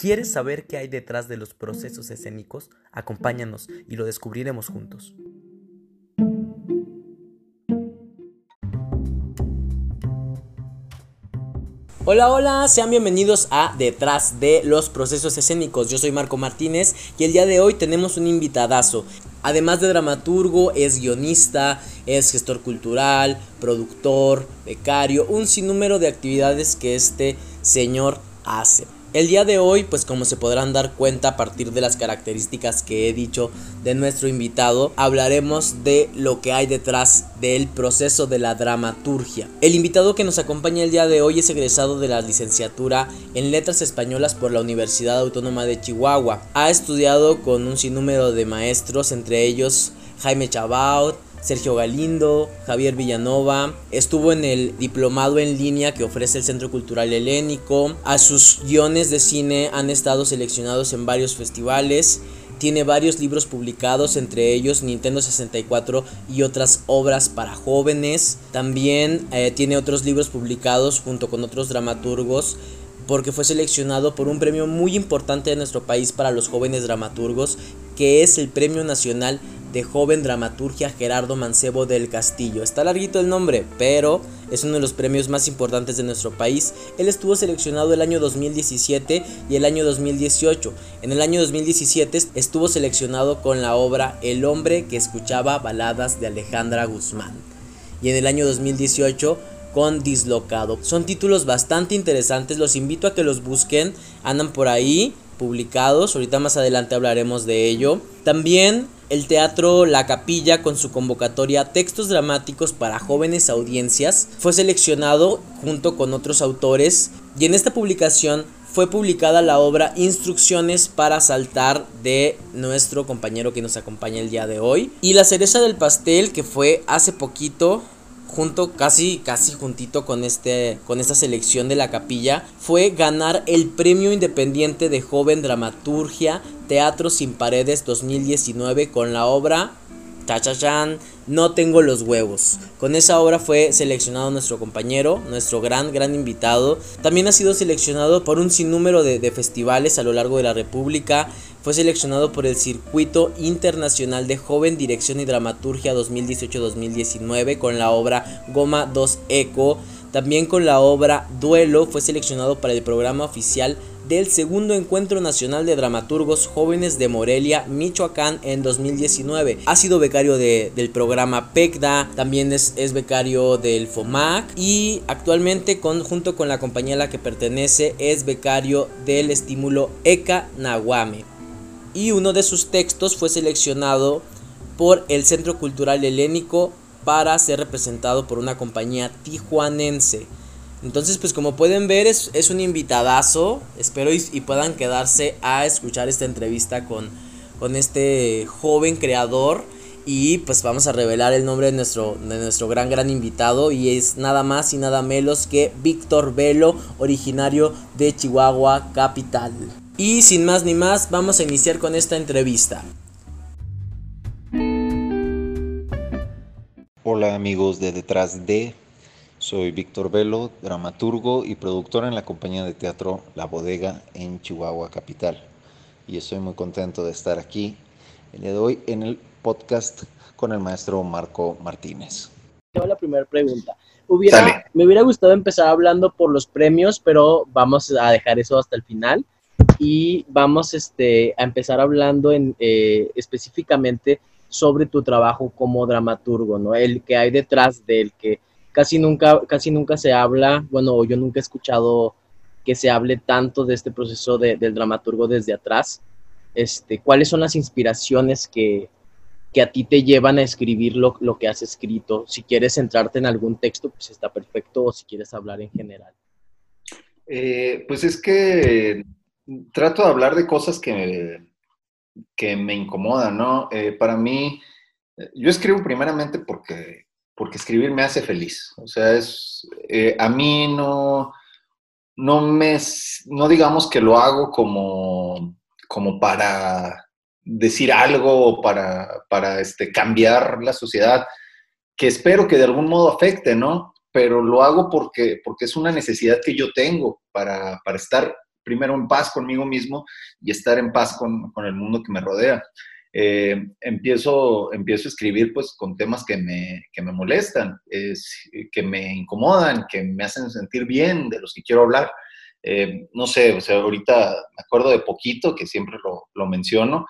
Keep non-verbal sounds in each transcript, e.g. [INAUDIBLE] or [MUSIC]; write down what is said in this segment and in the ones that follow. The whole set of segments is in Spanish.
¿Quieres saber qué hay detrás de los procesos escénicos? Acompáñanos y lo descubriremos juntos. Hola, hola, sean bienvenidos a Detrás de los Procesos Escénicos. Yo soy Marco Martínez y el día de hoy tenemos un invitadazo. Además de dramaturgo, es guionista, es gestor cultural, productor, becario, un sinnúmero de actividades que este señor hace. El día de hoy, pues como se podrán dar cuenta a partir de las características que he dicho de nuestro invitado, hablaremos de lo que hay detrás del proceso de la dramaturgia. El invitado que nos acompaña el día de hoy es egresado de la licenciatura en Letras Españolas por la Universidad Autónoma de Chihuahua. Ha estudiado con un sinnúmero de maestros, entre ellos Jaime Chabaut, Sergio Galindo, Javier Villanova, estuvo en el diplomado en línea que ofrece el Centro Cultural Helénico, a sus guiones de cine han estado seleccionados en varios festivales, tiene varios libros publicados, entre ellos Nintendo 64 y otras obras para jóvenes, también eh, tiene otros libros publicados junto con otros dramaturgos porque fue seleccionado por un premio muy importante de nuestro país para los jóvenes dramaturgos, que es el Premio Nacional de joven dramaturgia Gerardo Mancebo del Castillo. Está larguito el nombre, pero es uno de los premios más importantes de nuestro país. Él estuvo seleccionado el año 2017 y el año 2018. En el año 2017 estuvo seleccionado con la obra El hombre que escuchaba baladas de Alejandra Guzmán. Y en el año 2018 con Dislocado. Son títulos bastante interesantes, los invito a que los busquen, andan por ahí publicados, ahorita más adelante hablaremos de ello. También el teatro La Capilla con su convocatoria Textos Dramáticos para Jóvenes Audiencias fue seleccionado junto con otros autores y en esta publicación fue publicada la obra Instrucciones para saltar de nuestro compañero que nos acompaña el día de hoy. Y la cereza del pastel que fue hace poquito junto casi casi juntito con este con esta selección de la capilla fue ganar el Premio Independiente de Joven Dramaturgia Teatro sin Paredes 2019 con la obra No tengo los huevos. Con esa obra fue seleccionado nuestro compañero, nuestro gran, gran invitado. También ha sido seleccionado por un sinnúmero de, de festivales a lo largo de la República. Fue seleccionado por el Circuito Internacional de Joven Dirección y Dramaturgia 2018-2019 con la obra Goma 2 Eco. También con la obra Duelo fue seleccionado para el programa oficial del segundo Encuentro Nacional de Dramaturgos Jóvenes de Morelia, Michoacán en 2019. Ha sido becario del programa PECDA, también es, es, becario del FOMAC y actualmente con, junto con la compañía a la que pertenece es becario del estímulo ECA Nahuame. Y uno de sus textos fue seleccionado por el Centro Cultural Helénico para ser representado por una compañía tijuanense. Entonces, pues como pueden ver, es, es un invitadazo. Espero y, puedan quedarse a escuchar esta entrevista con, con este joven creador. Y pues vamos a revelar el nombre de nuestro, de nuestro gran, gran invitado. Y es nada más y nada menos que Víctor Velo, originario de Chihuahua, capital. Y sin más ni más, vamos a iniciar con esta entrevista. Hola amigos de Detrás de soy Víctor Velo, dramaturgo y productor en la compañía de teatro La Bodega en Chihuahua Capital. Y estoy muy contento de estar aquí el día de hoy en el podcast con el maestro Marco Martínez. La primera pregunta. Hubiera, me hubiera gustado empezar hablando por los premios, pero vamos a dejar eso hasta el final y vamos este, a empezar hablando en, eh, específicamente sobre tu trabajo como dramaturgo, ¿no? El que hay detrás del que casi nunca, casi nunca se habla, bueno, yo nunca he escuchado que se hable tanto de este proceso de, del dramaturgo desde atrás. Este, ¿Cuáles son las inspiraciones que, que a ti te llevan a escribir lo, lo, que has escrito? Si quieres centrarte en algún texto, pues está perfecto, o si quieres hablar en general. Eh, pues es que trato de hablar de cosas que, que me incomodan, ¿no? Eh, para mí, yo escribo primeramente porque porque escribir me hace feliz. O sea, es, eh, a mí no, no me, no digamos que lo hago como, como para decir algo o para, para este, cambiar la sociedad, que espero que de algún modo afecte, ¿no? Pero lo hago porque, porque es una necesidad que yo tengo para, para estar primero en paz conmigo mismo y estar en paz con, con el mundo que me rodea. Eh, empiezo, empiezo a escribir pues con temas que me, que me molestan, es, que me incomodan, que me hacen sentir bien, de los que quiero hablar. Eh, no sé, o sea, ahorita me acuerdo de Poquito, que siempre lo, lo menciono,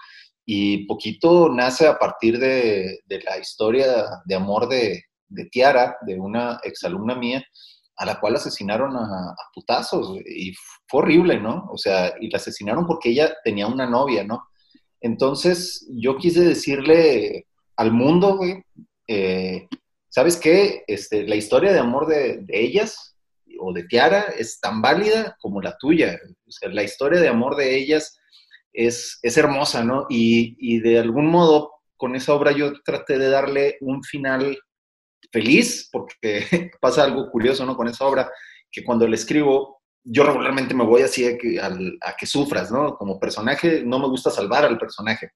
y Poquito nace a partir de, de la historia de amor de, de, Tiara, de una exalumna mía, a la cual asesinaron a, a putazos, y fue horrible, ¿no? O sea, y la asesinaron porque ella tenía una novia, ¿no? Entonces, yo quise decirle al mundo, eh, ¿sabes qué? Este, la historia de amor de, ellas o de Tiara es tan válida como la tuya. La historia de amor de ellas es, es hermosa, ¿no? Y, y, de algún modo, con esa obra yo traté de darle un final feliz, porque [LAUGHS] pasa algo curioso, ¿no? Con esa obra, que cuando la escribo, yo regularmente me voy así a que, que sufras, ¿no? Como personaje, no me gusta salvar al personaje.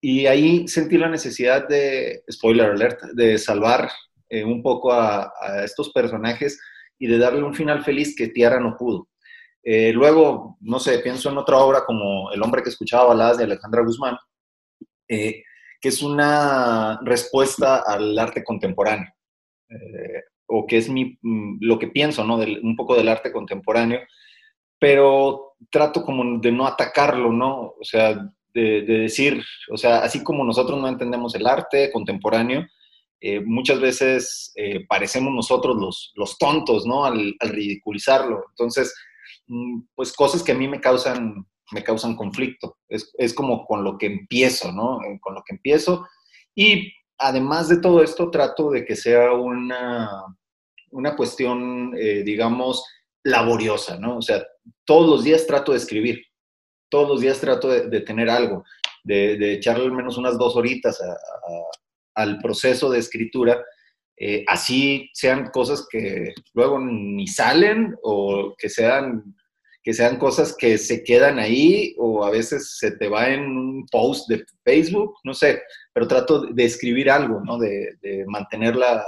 Y ahí sentí la necesidad de, spoiler alert, de salvar eh, un poco a, estos personajes y de darle un final feliz que Tiara no pudo. Eh, luego, no sé, pienso en otra obra como El hombre que escuchaba baladas de Alejandra Guzmán, eh, que es una respuesta al arte contemporáneo o que es mi, mm, lo que pienso, ¿no? un poco del arte contemporáneo, pero trato como de no atacarlo, ¿no? O sea, de, decir, o sea, así como nosotros no entendemos el arte contemporáneo, eh, muchas veces eh, parecemos nosotros los, los tontos, ¿no? Al, ridiculizarlo. Entonces, mm, pues cosas que a mí me causan, me causan conflicto. Es, es como con lo que empiezo, ¿no? Eh, con lo que empiezo. Y además de todo esto, trato de que sea una, una cuestión, eh, digamos, laboriosa, ¿no? O sea, todos los días trato de escribir, todos los días trato de, tener algo, de, echarle al menos unas dos horitas al proceso de escritura, eh, así sean cosas que luego ni salen o que sean, que sean cosas que se quedan ahí o a veces se te va en un post de Facebook, no sé, pero trato de escribir algo, ¿no? De, de mantenerla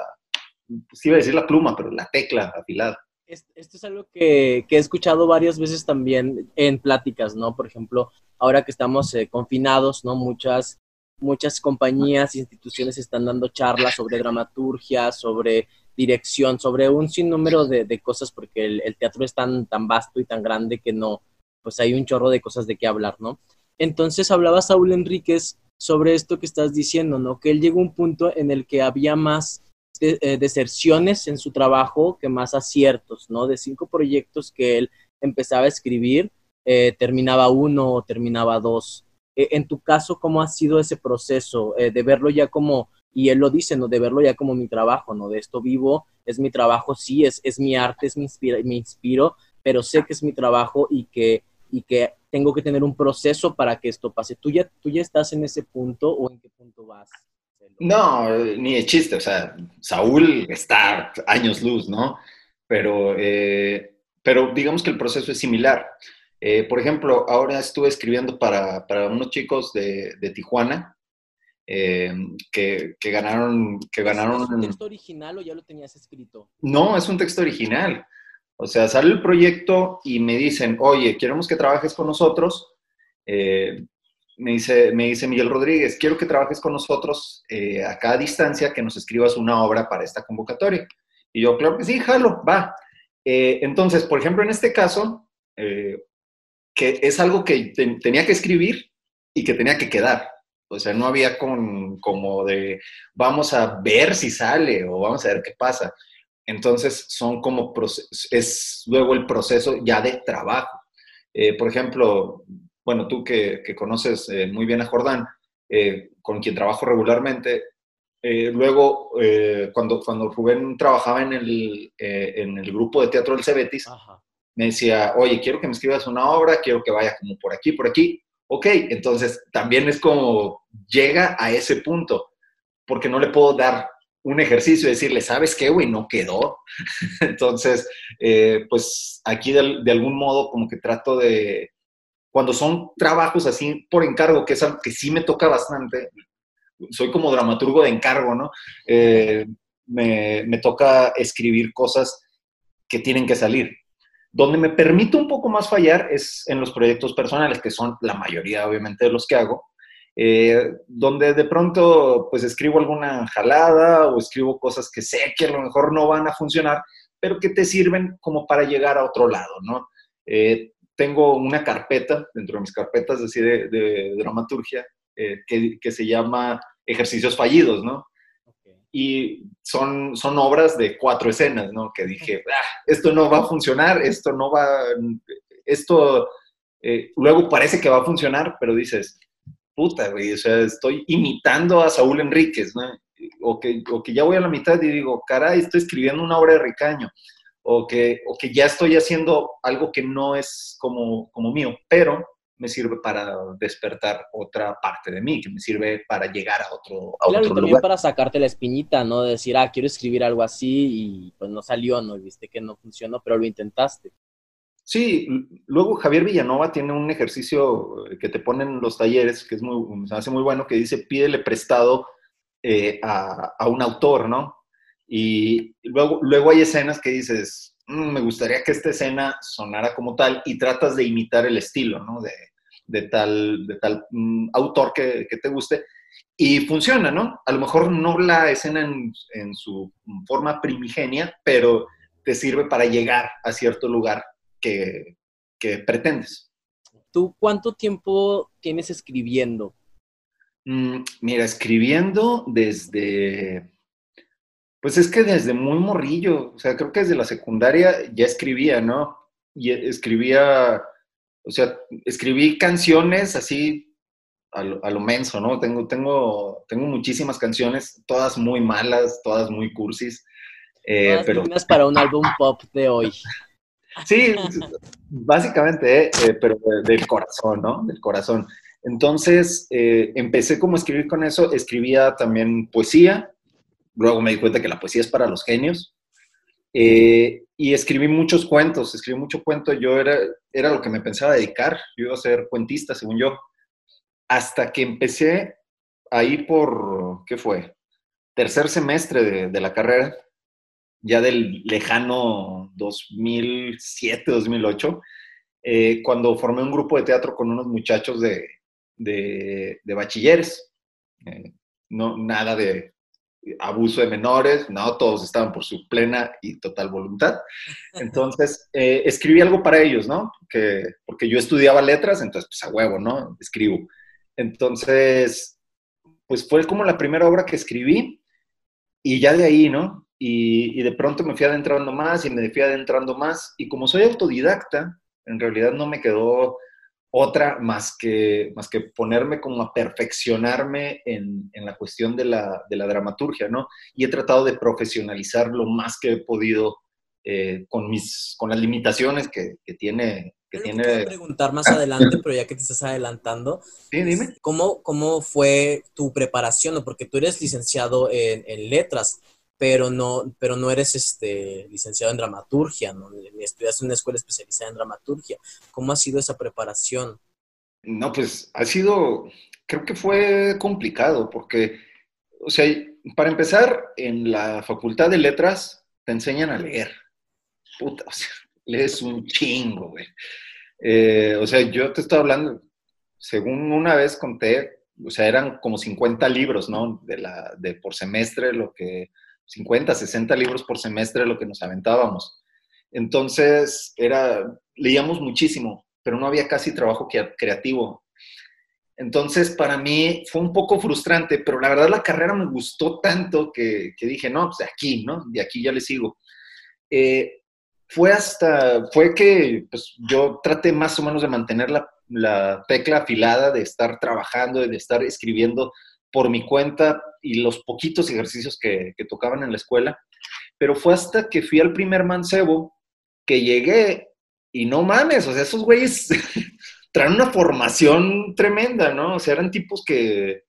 pues iba a decir la pluma, pero la tecla afilada. Esto es algo que, que, he escuchado varias veces también en pláticas, ¿no? Por ejemplo, ahora que estamos eh, confinados, ¿no? Muchas, muchas compañías, instituciones están dando charlas sobre dramaturgia, sobre dirección, sobre un sinnúmero de, de cosas, porque el, teatro es tan, tan vasto y tan grande que no, pues hay un chorro de cosas de qué hablar, ¿no? Entonces hablaba Saúl Enríquez sobre esto que estás diciendo, ¿no? Que él llegó a un punto en el que había más eh, deserciones en su trabajo que más aciertos, ¿no? De cinco proyectos que él empezaba a escribir, eh, terminaba uno o terminaba dos. Eh, en tu caso, ¿cómo ha sido ese proceso de verlo ya como, y él lo dice, ¿no? De verlo ya como mi trabajo, ¿no? De esto vivo, es mi trabajo, sí, es, es mi arte, es mi me inspiro, pero sé que es mi trabajo y que, y que tengo que tener un proceso para que esto pase. ¿Tú ya, ¿Tú ya estás en ese punto o en qué punto vas? No, ni de chiste, o sea, Saúl está años luz, ¿no? Pero, eh, pero digamos que el proceso es similar. Eh, por ejemplo, ahora estuve escribiendo para, para unos chicos de, de Tijuana eh, que, que, ganaron... Que ganaron ¿Es un texto original o ya lo tenías escrito? No, es un texto original. O sea, sale el proyecto y me dicen, oye, queremos que trabajes con nosotros me dice, me dice Miguel Rodríguez, quiero que trabajes con nosotros eh, a cada distancia, que nos escribas una obra para esta convocatoria. Y yo, claro que sí, jalo, va. Eh, entonces, por ejemplo, en este caso, eh, que es algo que tenía que escribir y que tenía que quedar. O sea, no había con, como de, vamos a ver si sale o vamos a ver qué pasa. Entonces, son como, es luego el proceso ya de trabajo. por ejemplo, bueno, tú que, conoces eh, muy bien a Jordán, eh, con quien trabajo regularmente, eh, luego, cuando, cuando Rubén trabajaba en el, en el grupo de teatro del Cebetis, me decía, oye, quiero que me escribas una obra, quiero que vaya como por aquí, por aquí. Ok, entonces también es como llega a ese punto, porque no le puedo dar un ejercicio y decirle, ¿sabes qué, güey? No quedó. [LAUGHS] entonces, pues aquí de, algún modo como que trato de, cuando son trabajos así por encargo, que es algo que sí me toca bastante, soy como dramaturgo de encargo, ¿no? Eh, me, toca escribir cosas que tienen que salir. Donde me permito un poco más fallar es en los proyectos personales, que son la mayoría, obviamente, de los que hago, eh, donde de pronto, pues escribo alguna jalada o escribo cosas que sé que a lo mejor no van a funcionar, pero que te sirven como para llegar a otro lado, ¿no? Eh, tengo una carpeta, dentro de mis carpetas así de, dramaturgia, eh, que, que, se llama Ejercicios Fallidos, ¿no? Y son, son obras de cuatro escenas, ¿no? Que dije, ah, esto no va a funcionar, esto no va, esto eh, luego parece que va a funcionar, pero dices, puta, güey, o sea, estoy imitando a Saúl Enríquez, ¿no? O que, o que ya voy a la mitad y digo, caray, estoy escribiendo una obra de Ricaño o que, o que ya estoy haciendo algo que no es como, como mío, pero me sirve para despertar otra parte de mí, que me sirve para llegar a otro, a claro, y también para sacarte la espinita, ¿no? decir, ah, quiero escribir algo así y pues no salió, ¿no? viste que no funcionó, pero lo intentaste. Sí, luego Javier Villanova tiene un ejercicio que te ponen los talleres, que es muy, se hace muy bueno, que dice, pídele prestado eh, a, a, un autor, ¿no? Y luego, luego hay escenas que dices, mm, me gustaría que esta escena sonara como tal y tratas de imitar el estilo, ¿no? De, de tal, de tal mm, autor que, que, te guste. Y funciona, ¿no? A lo mejor no la escena en, en, su forma primigenia, pero te sirve para llegar a cierto lugar que, que pretendes. ¿Tú cuánto tiempo tienes escribiendo? Mm, mira, escribiendo desde pues es que desde muy morrillo, o sea, creo que desde la secundaria ya escribía, ¿no? Y escribía, o sea, escribí canciones así a lo, menso, ¿no? Tengo, tengo, tengo muchísimas canciones, todas muy malas, todas muy cursis. Eh, todas pero... para un álbum pop de hoy. [LAUGHS] Sí, básicamente, eh, pero del corazón, ¿no? Del corazón. Entonces, eh, empecé como a escribir con eso, escribía también poesía, Luego me di cuenta que la poesía es para los genios. Eh, y escribí muchos cuentos, escribí mucho cuento. Yo era, era lo que me pensaba dedicar. Yo iba a ser cuentista, según yo. Hasta que empecé a ir por, ¿qué fue? Tercer semestre de, de la carrera, ya del lejano 2007, 2008, eh, cuando formé un grupo de teatro con unos muchachos de, de, de bachilleres. Eh, no, nada de abuso de menores, no, todos estaban por su plena y total voluntad. Entonces, [LAUGHS] eh, escribí algo para ellos, ¿no? Que, porque yo estudiaba letras, entonces, pues a huevo, ¿no? Escribo. Entonces, pues fue como la primera obra que escribí y ya de ahí, ¿no? Y, y de pronto me fui adentrando más y me fui adentrando más y como soy autodidacta, en realidad no me quedó otra más que, más que ponerme como a perfeccionarme en, en la cuestión de la, de la, dramaturgia, ¿no? Y he tratado de profesionalizar lo más que he podido eh, con, mis, con las limitaciones que, que tiene... Que tiene... Te preguntar más adelante, pero ya que te estás adelantando, sí, dime. ¿cómo, ¿cómo fue tu preparación? Porque tú eres licenciado en, en letras, pero no, pero no eres este, licenciado en dramaturgia, ¿no? ni estudiaste en una escuela especializada en dramaturgia. ¿Cómo ha sido esa preparación? No, pues ha sido, creo que fue complicado, porque, o sea, para empezar, en la Facultad de Letras te enseñan a leer. Puta, o sea, [LAUGHS] lees un chingo, güey. Eh, o sea, yo te estoy hablando, según una vez conté, o sea, eran como 50 libros, ¿no? De, la, de por semestre, lo que 50, 60 libros por semestre lo que nos aventábamos. Entonces, era, leíamos muchísimo, pero no había casi trabajo creativo. Entonces, para mí fue un poco frustrante, pero la verdad la carrera me gustó tanto que, dije, no, pues de aquí, ¿no? De aquí ya le sigo. Eh, fue hasta, fue que pues, yo traté más o menos de mantener la, la tecla afilada, de estar trabajando, de estar escribiendo por mi cuenta y los poquitos ejercicios que, tocaban en la escuela, pero fue hasta que fui al primer mancebo que llegué y no mames, o sea, esos güeyes [LAUGHS] traen una formación tremenda, ¿no? O sea, eran tipos que,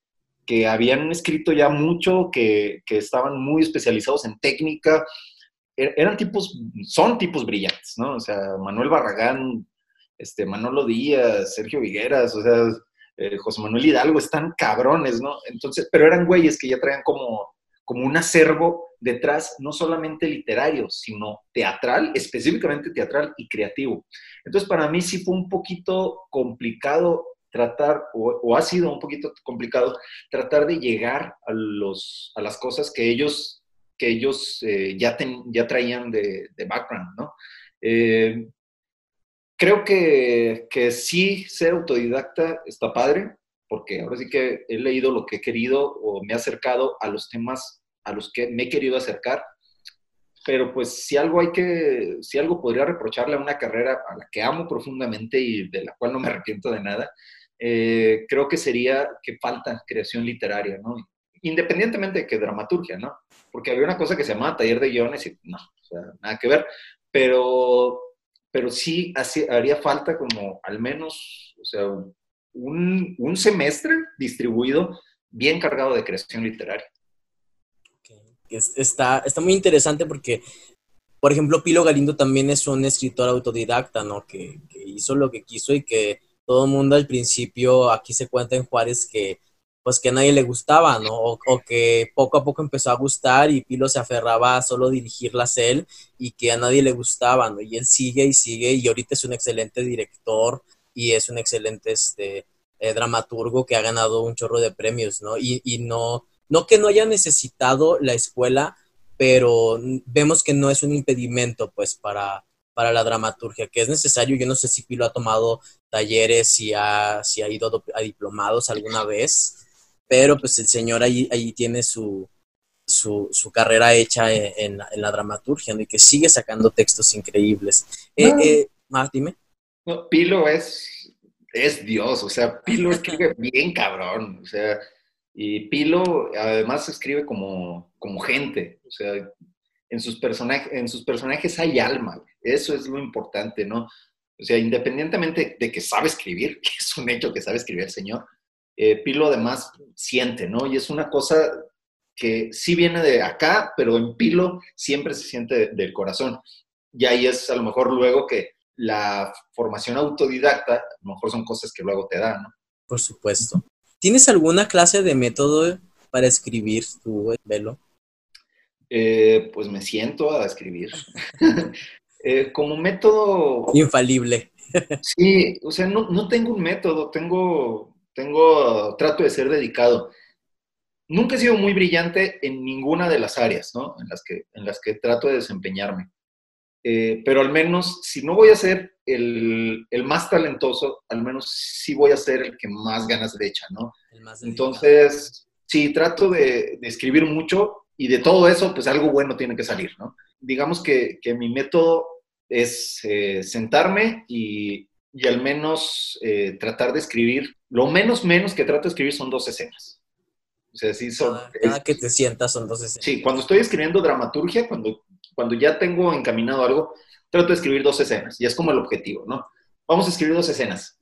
habían escrito ya mucho, que, estaban muy especializados en técnica, er, eran tipos, son tipos brillantes, ¿no? O sea, Manuel Barragán, este, Manolo Díaz, Sergio Vigueras, o sea, eh, José Manuel Hidalgo, están cabrones, ¿no? Entonces, pero eran güeyes que ya traían como, como un acervo detrás, no solamente literario, sino teatral, específicamente teatral y creativo. Entonces, para mí sí fue un poquito complicado tratar, o, ha sido un poquito complicado, tratar de llegar a, los, a las cosas que ellos, que ellos eh, ya, ya traían de, background, ¿no? Eh, creo que, que sí ser autodidacta está padre, porque ahora sí que he leído lo que he querido o me he acercado a los temas a los que me he querido acercar. Pero pues si algo hay que, si algo podría reprocharle a una carrera a la que amo profundamente y de la cual no me arrepiento de nada, eh, creo que sería que falta creación literaria, ¿no? Independientemente de que dramaturgia, ¿no? Porque había una cosa que se llamaba taller de guiones y no, o sea, nada que ver, pero, pero sí haría falta como al menos, o sea, un, un semestre distribuido bien cargado de creación literaria. está, está muy interesante porque, por ejemplo, Pilo Galindo también es un escritor autodidacta, ¿no? Que, que hizo lo que quiso y que todo el mundo al principio, aquí se cuenta en Juárez que pues que a nadie le gustaba, ¿no? O, que poco a poco empezó a gustar y Pilo se aferraba a solo dirigirlas él y que a nadie le gustaba, ¿no? Y él sigue y sigue y ahorita es un excelente director y es un excelente este, eh, dramaturgo que ha ganado un chorro de premios, ¿no? Y, y no, no que no haya necesitado la escuela, pero vemos que no es un impedimento, pues, para, para la dramaturgia, que es necesario. Yo no sé si Pilo ha tomado talleres, si ha, si ha ido a diplomados alguna vez, pero pues el señor ahí, ahí tiene su, su, carrera hecha en, la dramaturgia y que sigue sacando textos increíbles. Eh, eh, dime. Pilo es, es Dios, o sea, Pilo escribe [LAUGHS] bien cabrón, o sea, y Pilo además escribe como, como gente, o sea, en sus, personajes, en sus personajes hay alma, eso es lo importante, ¿no? O sea, independientemente de que sabe escribir, [LAUGHS] que es un hecho que sabe escribir el señor, eh, Pilo además siente, ¿no? Y es una cosa que sí viene de acá, pero en Pilo siempre se siente del corazón. Y ahí es a lo mejor luego que la formación autodidacta, a lo mejor son cosas que luego te dan, ¿no? Por supuesto. ¿Tienes alguna clase de método para escribir tu velo? Eh, pues me siento a escribir. [LAUGHS] Eh, como método... Infalible. sí, o sea, no, tengo un método, tengo, tengo, trato de ser dedicado. Nunca he sido muy brillante en ninguna de las áreas, ¿no? En las que, en las que trato de desempeñarme. Eh, pero al menos, si no voy a ser el, más talentoso, al menos sí voy a ser el que más ganas de echa, ¿no? Entonces, sí, trato de, de escribir mucho y de todo eso, pues algo bueno tiene que salir, ¿no? Digamos que, que mi método es eh, sentarme y, y, al menos eh, tratar de escribir, lo menos menos que trato de escribir son dos escenas. O sea, sí son... Cada, que te sientas son dos escenas. Sí, cuando estoy escribiendo dramaturgia, cuando, cuando ya tengo encaminado algo, trato de escribir dos escenas y es como el objetivo, ¿no? Vamos a escribir dos escenas.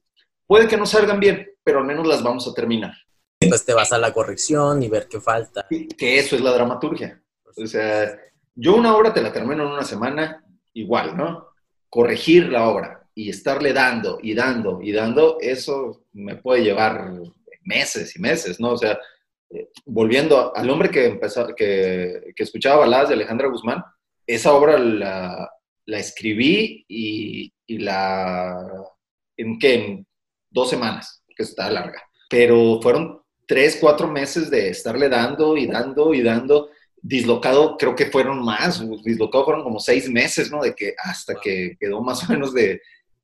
Puede que no salgan bien, pero al menos las vamos a terminar. Pues te vas a la corrección y ver qué falta. Que eso es la dramaturgia. O sea, yo una obra te la termino en una semana, igual, ¿no? Corregir la obra y estarle dando y dando y dando, eso me puede llevar meses y meses, ¿no? O sea, eh, volviendo al hombre que, empezó, que, que, escuchaba baladas de Alejandra Guzmán, esa obra la, la escribí y, y, la... ¿En qué? En dos semanas, que está larga. Pero fueron tres, cuatro meses de estarle dando y dando y dando. Dislocado creo que fueron más, dislocado fueron como seis meses, ¿no? De que hasta que quedó más o menos de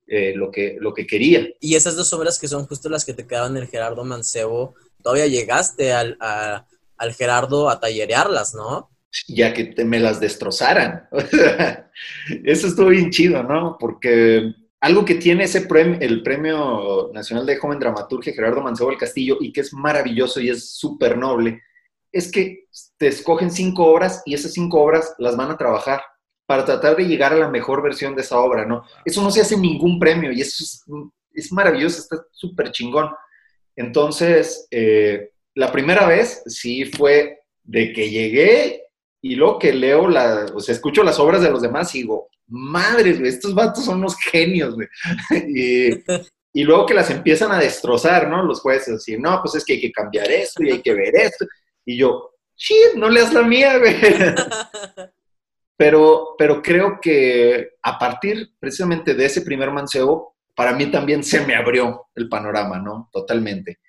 eh, lo, que, lo que quería. Y esas dos obras que son justo las que te quedaban el Gerardo Mancebo, todavía llegaste al, al Gerardo a tallerearlas, ¿no? Ya que te, me las destrozaran. [LAUGHS] Eso estuvo bien chido, ¿no? Porque algo que tiene ese premio, el Premio Nacional de Joven Dramaturgia Gerardo Mancebo del Castillo y que es maravilloso y es súper noble, es que te escogen cinco obras y esas cinco obras las van a trabajar para tratar de llegar a la mejor versión de esa obra, ¿no? Eso no se hace ningún premio y eso es, maravilloso, está súper chingón. Entonces, eh, la primera vez sí fue de que llegué y luego que leo, la, o las obras de los demás y digo, madres, estos vatos son unos genios, güey. [LAUGHS] y, luego que las empiezan a destrozar, ¿no? Los jueces, así, no, pues es que hay que cambiar esto y hay que ver esto. Y yo, shit, no leas la mía, güey. [LAUGHS] pero, pero creo que a partir precisamente de ese primer mancebo, para mí también se me abrió el panorama, ¿no? Totalmente.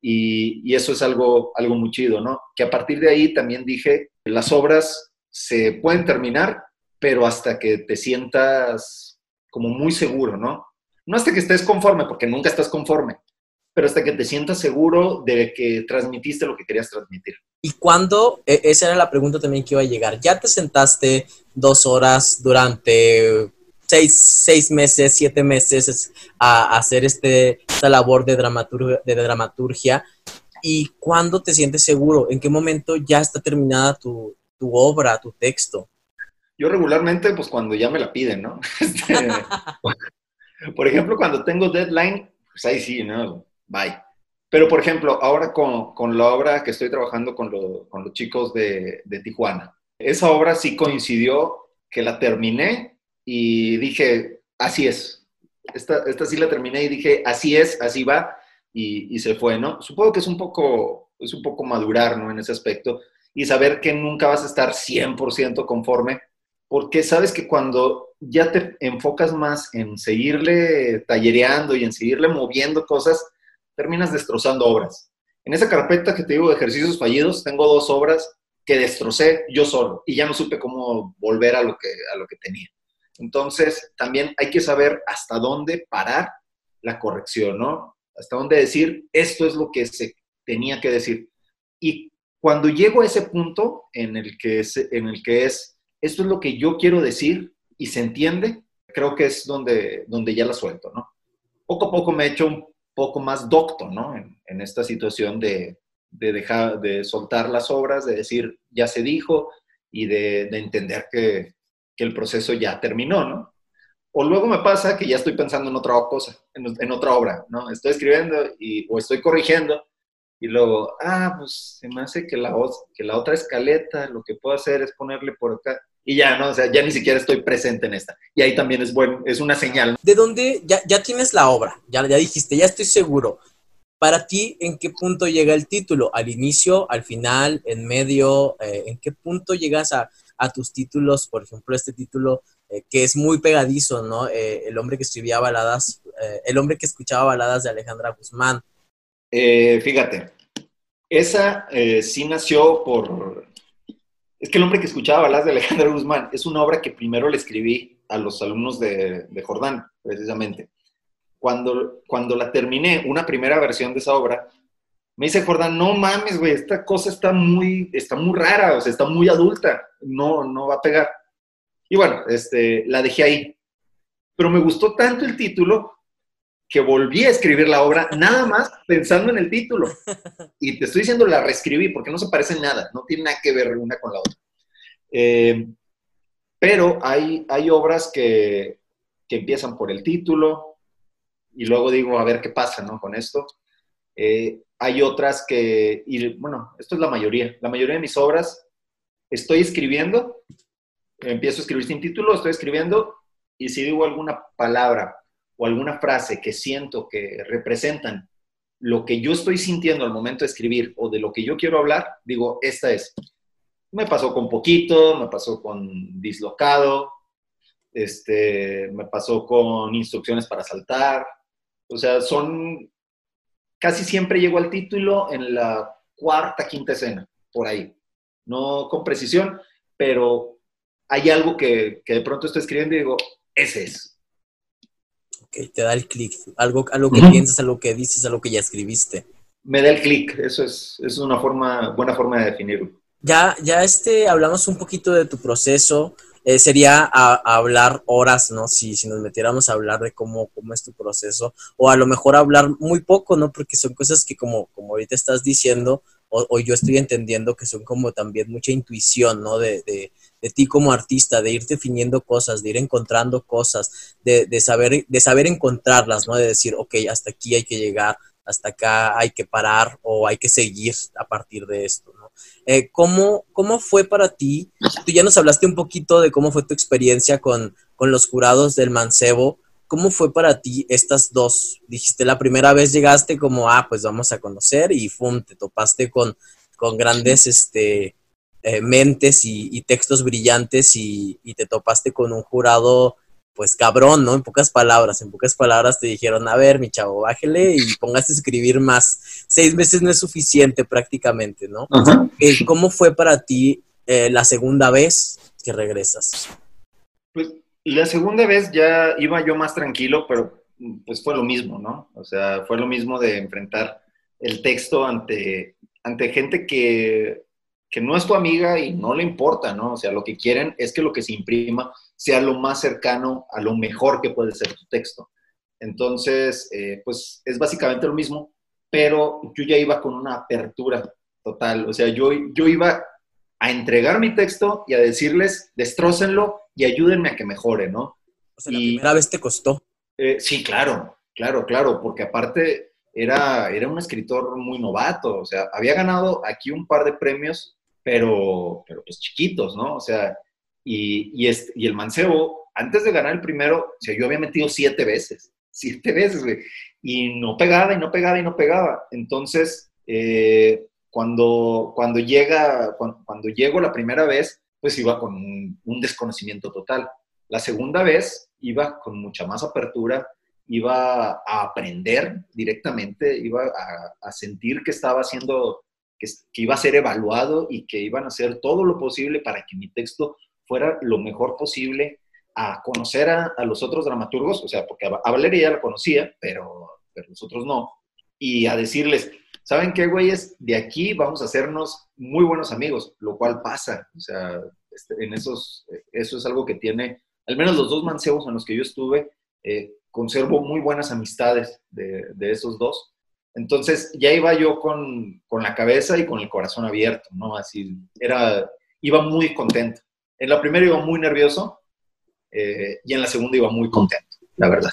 Y, eso es algo, algo muy chido, ¿no? Que a partir de ahí también dije, las obras se pueden terminar, pero hasta que te sientas como muy seguro, ¿no? No hasta que estés conforme, porque nunca estás conforme, pero hasta que te sientas seguro de que transmitiste lo que querías transmitir. ¿Y cuándo? E, esa era la pregunta también que iba a llegar. ¿Ya te sentaste dos horas durante seis, seis meses, siete meses a, hacer este, esta labor de dramaturgia, de dramaturgia? ¿Y cuándo te sientes seguro? ¿En qué momento ya está terminada tu, tu obra, tu texto? Yo regularmente, pues cuando ya me la piden, ¿no? [LAUGHS] Este, por ejemplo, cuando tengo deadline, pues ahí sí, ¿no? Bye. Pero, por ejemplo, ahora con, con la obra que estoy trabajando con, con los chicos de, de, Tijuana, esa obra sí coincidió que la terminé y dije, así es. Esta, esta sí la terminé y dije, así es, así va, y, y se fue, ¿no? Supongo que es un poco, es un poco madurar, ¿no? En ese aspecto y saber que nunca vas a estar 100% conforme, porque sabes que cuando ya te enfocas más en seguirle tallereando y en seguirle moviendo cosas, terminas destrozando obras. En esa carpeta que te digo de ejercicios fallidos, tengo dos obras que destrocé yo solo y ya no supe cómo volver a lo que, a lo que tenía. Entonces, también hay que saber hasta dónde parar la corrección, ¿no? Hasta dónde decir, esto es lo que se tenía que decir. Y cuando llego a ese punto en el que es, en el que es esto es lo que yo quiero decir y se entiende, creo que es donde, donde ya la suelto, ¿no? Poco a poco me he hecho un poco más docto, ¿no? En, esta situación de, de, dejar, de soltar las obras, de decir, ya se dijo, y de, de entender que, que, el proceso ya terminó, ¿no? O luego me pasa que ya estoy pensando en otra cosa, en, en otra obra, ¿no? Estoy escribiendo y, o estoy corrigiendo y luego, ah, pues se me hace que la, que la otra escaleta, lo que puedo hacer es ponerle por acá y ya, ¿no? O sea, ya ni siquiera estoy presente en esta. Y ahí también es bueno, es una señal. ¿De dónde ya, ya tienes la obra? Ya, ya dijiste, ya estoy seguro. Para ti, ¿en qué punto llega el título? ¿Al inicio, al final, en medio? Eh, ¿En qué punto llegas a, a, tus títulos? Por ejemplo, este título eh, que es muy pegadizo, ¿no? Eh, el hombre que escribía baladas, el hombre que escuchaba baladas de Alejandra Guzmán. fíjate, esa sí nació por, es que el hombre que escuchaba balas de Alejandro Guzmán es una obra que primero le escribí a los alumnos de, Jordán, precisamente. Cuando, cuando la terminé, una primera versión de esa obra, me dice Jordán, no mames, güey, esta cosa está muy, está muy rara, o sea, está muy adulta, no, no va a pegar. Y bueno, este, la dejé ahí. Pero me gustó tanto el título que volví a escribir la obra nada más pensando en el título. [LAUGHS] Y te estoy diciendo, la reescribí porque no se parece nada, no tiene nada que ver una con la otra. Eh, pero hay, hay obras que, que, empiezan por el título y luego digo, a ver qué pasa ¿no? con esto. Eh, hay otras que, y bueno, esto es la mayoría, la mayoría de mis obras estoy escribiendo, empiezo a escribir sin título, estoy escribiendo y si digo alguna palabra o alguna frase que siento que representan lo que yo estoy sintiendo al momento de escribir o de lo que yo quiero hablar, digo, esta es. Me pasó con poquito, me pasó con dislocado, este, me pasó con instrucciones para saltar. O sea, son, casi siempre llego al título en la cuarta, quinta escena, por ahí. No con precisión, pero hay algo que, que de pronto estoy escribiendo y digo, ese es que te da el clic, algo, algo que piensas, algo que dices, algo que ya escribiste. Me da el clic, eso es, es una forma, buena forma de definirlo. Ya, ya este, hablamos un poquito de tu proceso, eh, sería hablar horas, ¿no? Si, si nos metiéramos a hablar de cómo, cómo es tu proceso, o a lo mejor hablar muy poco, ¿no? Porque son cosas que como, como ahorita estás diciendo, o, yo estoy entendiendo que son como también mucha intuición, ¿no? De, de, de, ti como artista, de ir definiendo cosas, de ir encontrando cosas, de, de, saber, de saber encontrarlas, ¿no? De decir, ok, hasta aquí hay que llegar, hasta acá hay que parar o hay que seguir a partir de esto, ¿no? Eh, ¿cómo, ¿Cómo fue para ti? Tú ya nos hablaste un poquito de cómo fue tu experiencia con, con los jurados del Mancebo, ¿Cómo fue para ti estas dos? Dijiste, la primera vez llegaste como, ah, pues vamos a conocer y ¡fum! te topaste con, con grandes este, eh, mentes y, textos brillantes y, te topaste con un jurado, pues cabrón, ¿no? En pocas palabras, en pocas palabras te dijeron, a ver, mi chavo, bájele y póngase a escribir más. Seis meses no es suficiente prácticamente, ¿no? Eh, ¿Cómo fue para ti eh, la segunda vez que regresas? Pues la segunda vez ya iba yo más tranquilo, pero pues fue lo mismo, ¿no? O sea, fue lo mismo de enfrentar el texto ante, ante gente que, que no es tu amiga y no le importa, ¿no? O sea, lo que quieren es que lo que se imprima sea lo más cercano a lo mejor que puede ser tu texto. Entonces, eh, pues es básicamente lo mismo, pero yo ya iba con una apertura total. O sea, yo, yo iba a entregar mi texto y a decirles, destrócenlo y ayúdenme a que mejore, ¿no? O sea, la primera vez te costó. Eh, sí, claro, claro, claro, porque aparte era, era un escritor muy novato, o sea, había ganado aquí un par de premios, pero, pero pues chiquitos, ¿no? O sea, y, y, y el mancebo, antes de ganar el primero, o sea, yo había metido siete veces, [LAUGHS] siete veces, güey, y no pegaba, y no pegaba, y no pegaba. Entonces, eh, cuando, cuando, llega, cuando, cuando, llego la primera vez, pues iba con un, desconocimiento total. La segunda vez iba con mucha más apertura, iba a aprender directamente, iba a, sentir que estaba haciendo, que, iba a ser evaluado y que iban a hacer todo lo posible para que mi texto fuera lo mejor posible, a conocer a, los otros dramaturgos, o sea, porque a Valeria ya la conocía, pero, pero los otros no, y a decirles, ¿saben qué, güeyes? De aquí vamos a hacernos muy buenos amigos, lo cual pasa. O sea, este, en esos, eso es algo que tiene, al menos los dos mancebos en los que yo estuve, eh, conservo muy buenas amistades de, de, esos dos. Entonces ya iba yo con, con, la cabeza y con el corazón abierto, ¿no? Así, era, iba muy contento. En la primera iba muy nervioso eh, y en la segunda iba muy contento, la verdad.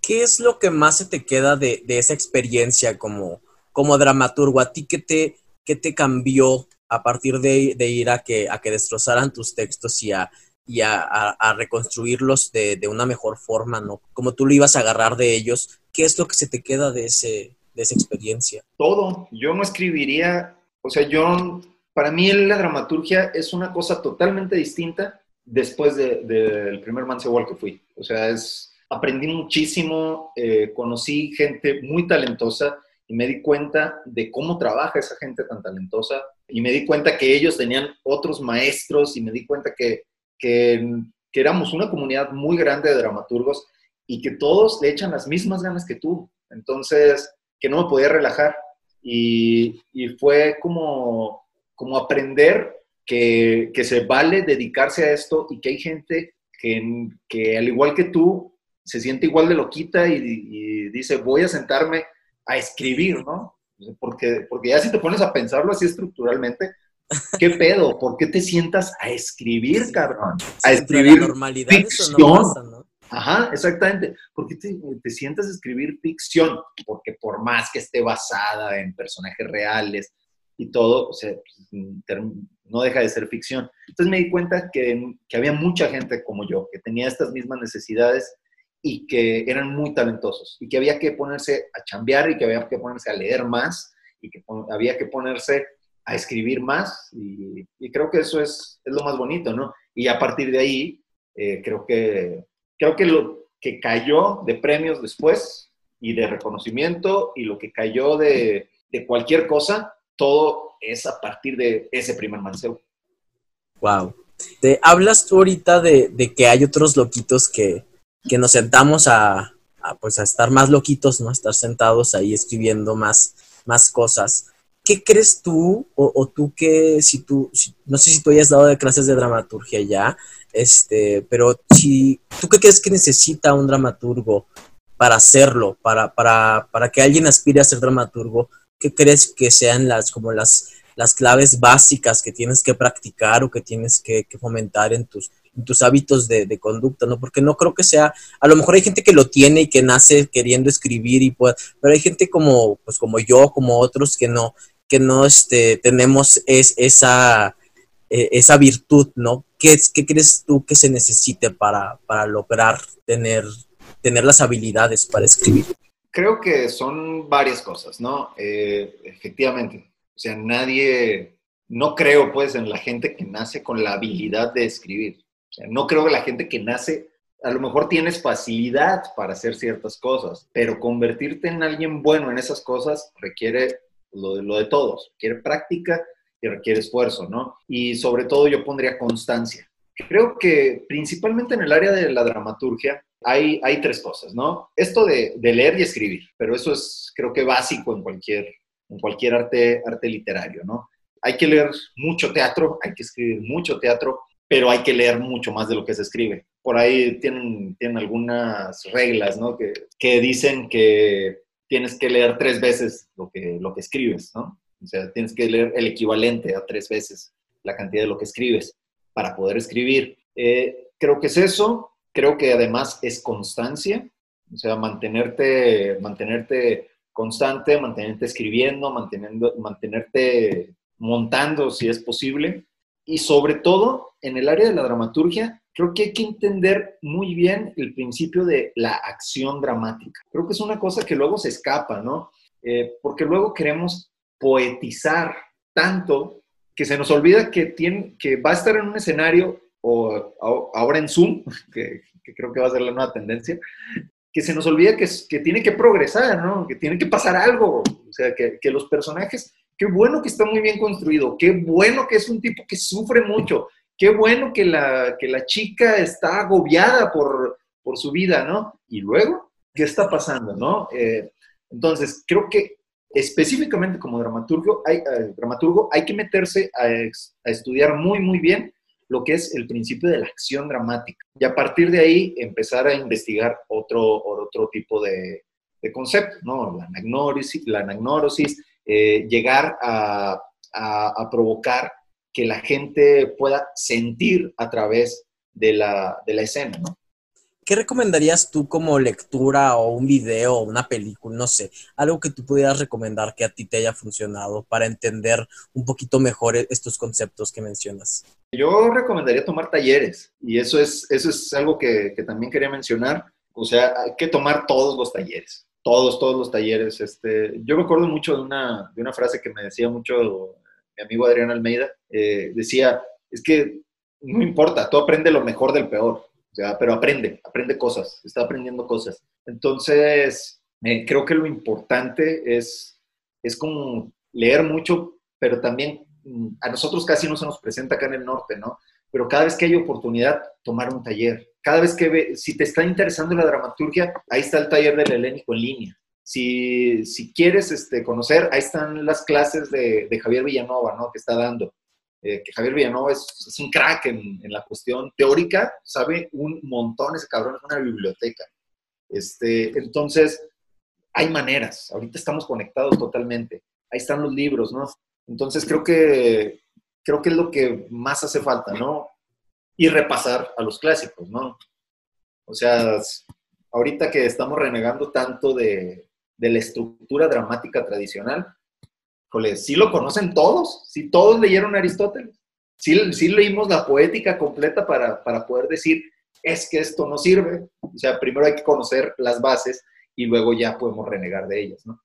¿Qué es lo que más se te queda de, de esa experiencia como, como dramaturgo, ¿a ti qué te, qué te cambió a partir de, ir a que, a que destrozaran tus textos y a, y a, reconstruirlos de, una mejor forma, ¿no? Como tú lo ibas a agarrar de ellos, ¿qué es lo que se te queda de, ese, de esa experiencia? Todo. Yo no escribiría, o sea, yo, para mí la dramaturgia es una cosa totalmente distinta después del de, primer Mansewall que fui. O sea, es, aprendí muchísimo, eh, conocí gente muy talentosa y me di cuenta de cómo trabaja esa gente tan talentosa y me di cuenta que ellos tenían otros maestros y me di cuenta que, que, éramos una comunidad muy grande de dramaturgos y que todos le echan las mismas ganas que tú. Entonces, que no me podía relajar y, y fue como, como aprender que, que, se vale dedicarse a esto y que hay gente que, que al igual que tú, se siente igual de loquita y, y dice, voy a sentarme a escribir, ¿no? Porque, porque ya si te pones a pensarlo así estructuralmente, ¿qué pedo? ¿Por qué te sientas a escribir, cabrón? A escribir ficción. Ajá, exactamente. ¿Por qué te, te, sientas a escribir ficción? Porque por más que esté basada en personajes reales y todo, o sea, no deja de ser ficción. Entonces me di cuenta que, que había mucha gente como yo, que tenía estas mismas necesidades y que eran muy talentosos y que había que ponerse a chambear y que había que ponerse a leer más y que había que ponerse a escribir más y, creo que eso es, es, lo más bonito, ¿no? Y a partir de ahí, eh, creo, que, creo que lo que cayó de premios después y de reconocimiento y lo que cayó de, de cualquier cosa, todo es a partir de ese primer manceo. Wow. Te hablas tú ahorita de, de que hay otros loquitos que, que nos sentamos a, pues a estar más loquitos, ¿no? A estar sentados ahí escribiendo más, más cosas. ¿Qué crees tú, o, tú que, si tú, no sé si tú hayas dado de clases de dramaturgia ya, este, pero si, ¿tú qué crees que necesita un dramaturgo para hacerlo, para, para, para que alguien aspire a ser dramaturgo? ¿Qué crees que sean las, como las, las claves básicas que tienes que practicar o que tienes que, que fomentar en tus, tus hábitos de, conducta, ¿no? Porque no creo que sea, a lo mejor hay gente que lo tiene y que nace queriendo escribir y puede, pero hay gente como, pues como yo, como otros que no, que no este, tenemos es, esa, e, esa virtud, ¿no? ¿Qué, ¿Qué crees tú que se necesite para, para lograr tener, tener las habilidades para escribir? Creo que son varias cosas, ¿no? Eh, efectivamente, o sea, nadie, no creo pues en la gente que nace con la habilidad de escribir. O sea, no creo que la gente que nace, a lo mejor tienes facilidad para hacer ciertas cosas, pero convertirte en alguien bueno en esas cosas requiere lo de, lo de todos, requiere práctica y requiere esfuerzo, ¿no? Y sobre todo yo pondría constancia. Creo que principalmente en el área de la dramaturgia hay, hay tres cosas, ¿no? Esto de, de leer y escribir, pero eso es creo que básico en cualquier, en cualquier arte, arte literario, ¿no? Hay que leer mucho teatro, hay que escribir mucho teatro, pero hay que leer mucho más de lo que se escribe. Por ahí tienen, tienen algunas reglas, ¿no? Que, que dicen que tienes que leer tres veces lo que, lo que escribes, ¿no? O sea, tienes que leer el equivalente a tres veces la cantidad de lo que escribes para poder escribir. Eh, creo que es eso. Creo que además es constancia. O sea, mantenerte, mantenerte constante, mantenerte escribiendo, manteniendo, mantenerte montando si es posible. Y sobre todo, en el área de la dramaturgia, creo que hay que entender muy bien el principio de la acción dramática. Creo que es una cosa que luego se escapa, ¿no? Eh, porque luego queremos poetizar tanto que se nos olvida que, tiene, que va a estar en un escenario o, ahora en Zoom, [LAUGHS] que, creo que va a ser la nueva tendencia, que se nos olvida que, tiene que progresar, ¿no? Que tiene que pasar algo. O sea, que, que, los personajes, qué bueno que está muy bien construido, qué bueno que es un tipo que sufre mucho, qué bueno que la, que la chica está agobiada por, por su vida, ¿no? Y luego, ¿qué está pasando, no? Eh, entonces, creo que específicamente como dramaturgo hay, eh, dramaturgo, hay que meterse a, estudiar muy, muy bien lo que es el principio de la acción dramática. Y a partir de ahí empezar a investigar otro, otro tipo de, concepto, ¿no? La anagnórisis, la anagnórisis eh, llegar a, provocar que la gente pueda sentir a través de la, de la escena, ¿no? ¿Qué recomendarías tú como lectura o un video o una película, no sé, algo que tú pudieras recomendar que a ti te haya funcionado para entender un poquito mejor e-, estos conceptos que mencionas? Yo recomendaría tomar talleres y eso es, eso es algo que, que también quería mencionar. O sea, hay que tomar todos los talleres, todos, todos los talleres. Este, yo me acuerdo mucho de una, de una frase que me decía mucho mi amigo Adrián Almeida. Eh, decía, es que no importa, tú aprende lo mejor del peor pero aprende, aprende cosas, está aprendiendo cosas. Entonces, eh, creo que lo importante es, es como leer mucho, pero también mm, a nosotros casi no se nos presenta acá en el norte, ¿no? Pero cada vez que hay oportunidad, tomar un taller. Cada vez que, ve, si te está interesando la dramaturgia, ahí está el taller del helénico en línea. Si, si quieres este, conocer, ahí están las clases de, de Javier Villanova, ¿no? Que está dando. Eh, que Javier Villanova es, es un crack en, en, la cuestión teórica, sabe un montón, ese cabrón es una biblioteca. Este, entonces, hay maneras, ahorita estamos conectados totalmente, ahí están los libros, ¿no? Entonces, creo que, creo que es lo que más hace falta, ¿no? Y repasar a los clásicos, ¿no? O sea, ahorita que estamos renegando tanto de, de la estructura dramática tradicional, Híjole, ¿sí lo conocen todos? ¿Sí todos leyeron Aristóteles? ¿Sí, sí leímos la poética completa para, para poder decir, es que esto no sirve? O sea, primero hay que conocer las bases y luego ya podemos renegar de ellas, ¿no?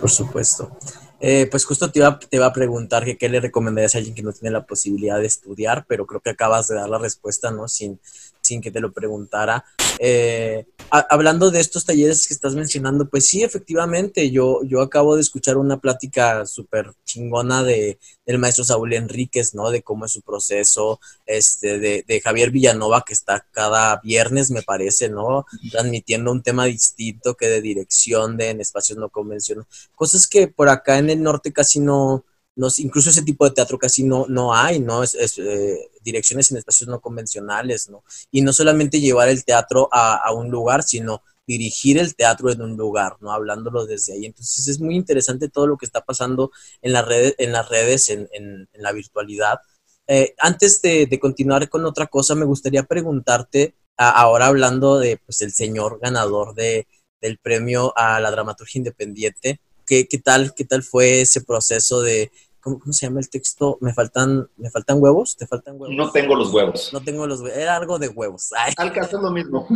Por supuesto. Eh, pues justo te iba, te iba a preguntar que qué le recomendarías a alguien que no tiene la posibilidad de estudiar, pero creo que acabas de dar la respuesta, ¿no? Sin, sin que te lo preguntara. Eh, hablando de estos talleres que estás mencionando, pues sí, efectivamente, yo, yo acabo de escuchar una plática súper chingona de, del maestro Saúl Enríquez, ¿no? De cómo es su proceso, este, de, de, Javier Villanova, que está cada viernes, me parece, ¿no? Transmitiendo un tema distinto que de dirección de en espacios no convencionales. Cosas que por acá en el norte casi no, no incluso ese tipo de teatro casi no, no hay, ¿no? Es, eh, direcciones en espacios no convencionales, ¿no? Y no solamente llevar el teatro a, a, un lugar, sino dirigir el teatro en un lugar, ¿no? Hablándolo desde ahí. Entonces es muy interesante todo lo que está pasando en, la red, en las redes, en, en, la virtualidad. Eh, antes de, de, continuar con otra cosa, me gustaría preguntarte, ahora hablando de, pues, el señor ganador de, del premio a la dramaturgia independiente, ¿qué, qué, tal, ¿qué tal fue ese proceso de, ¿Cómo, ¿cómo, se llama el texto? ¿Me faltan, ¿Me faltan huevos? ¿Te faltan huevos? No tengo los huevos. No tengo los huevos. Era algo de huevos. Ay. Al caso es lo mismo.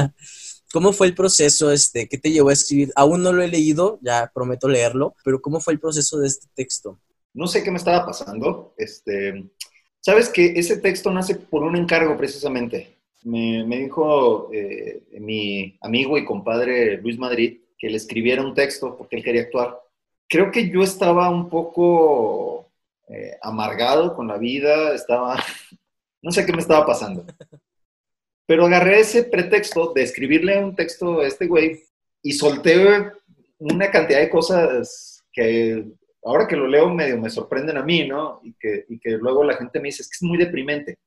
[LAUGHS] ¿Cómo fue el proceso? Este, ¿Qué te llevó a escribir? Aún no lo he leído, ya prometo leerlo, pero ¿cómo fue el proceso de este texto? no sé qué me estaba pasando. Este, Sabes que ese texto nace por un encargo precisamente. Me, dijo eh, mi amigo y compadre Luis Madrid que le escribiera un texto porque él quería actuar. Creo que yo estaba un poco eh, amargado con la vida, estaba, [LAUGHS] no sé qué me estaba pasando. Pero agarré ese pretexto de escribirle un texto a este güey y solté una cantidad de cosas que ahora que lo leo medio me sorprenden a mí, ¿no? Y que, y que luego la gente me dice, es que es muy deprimente.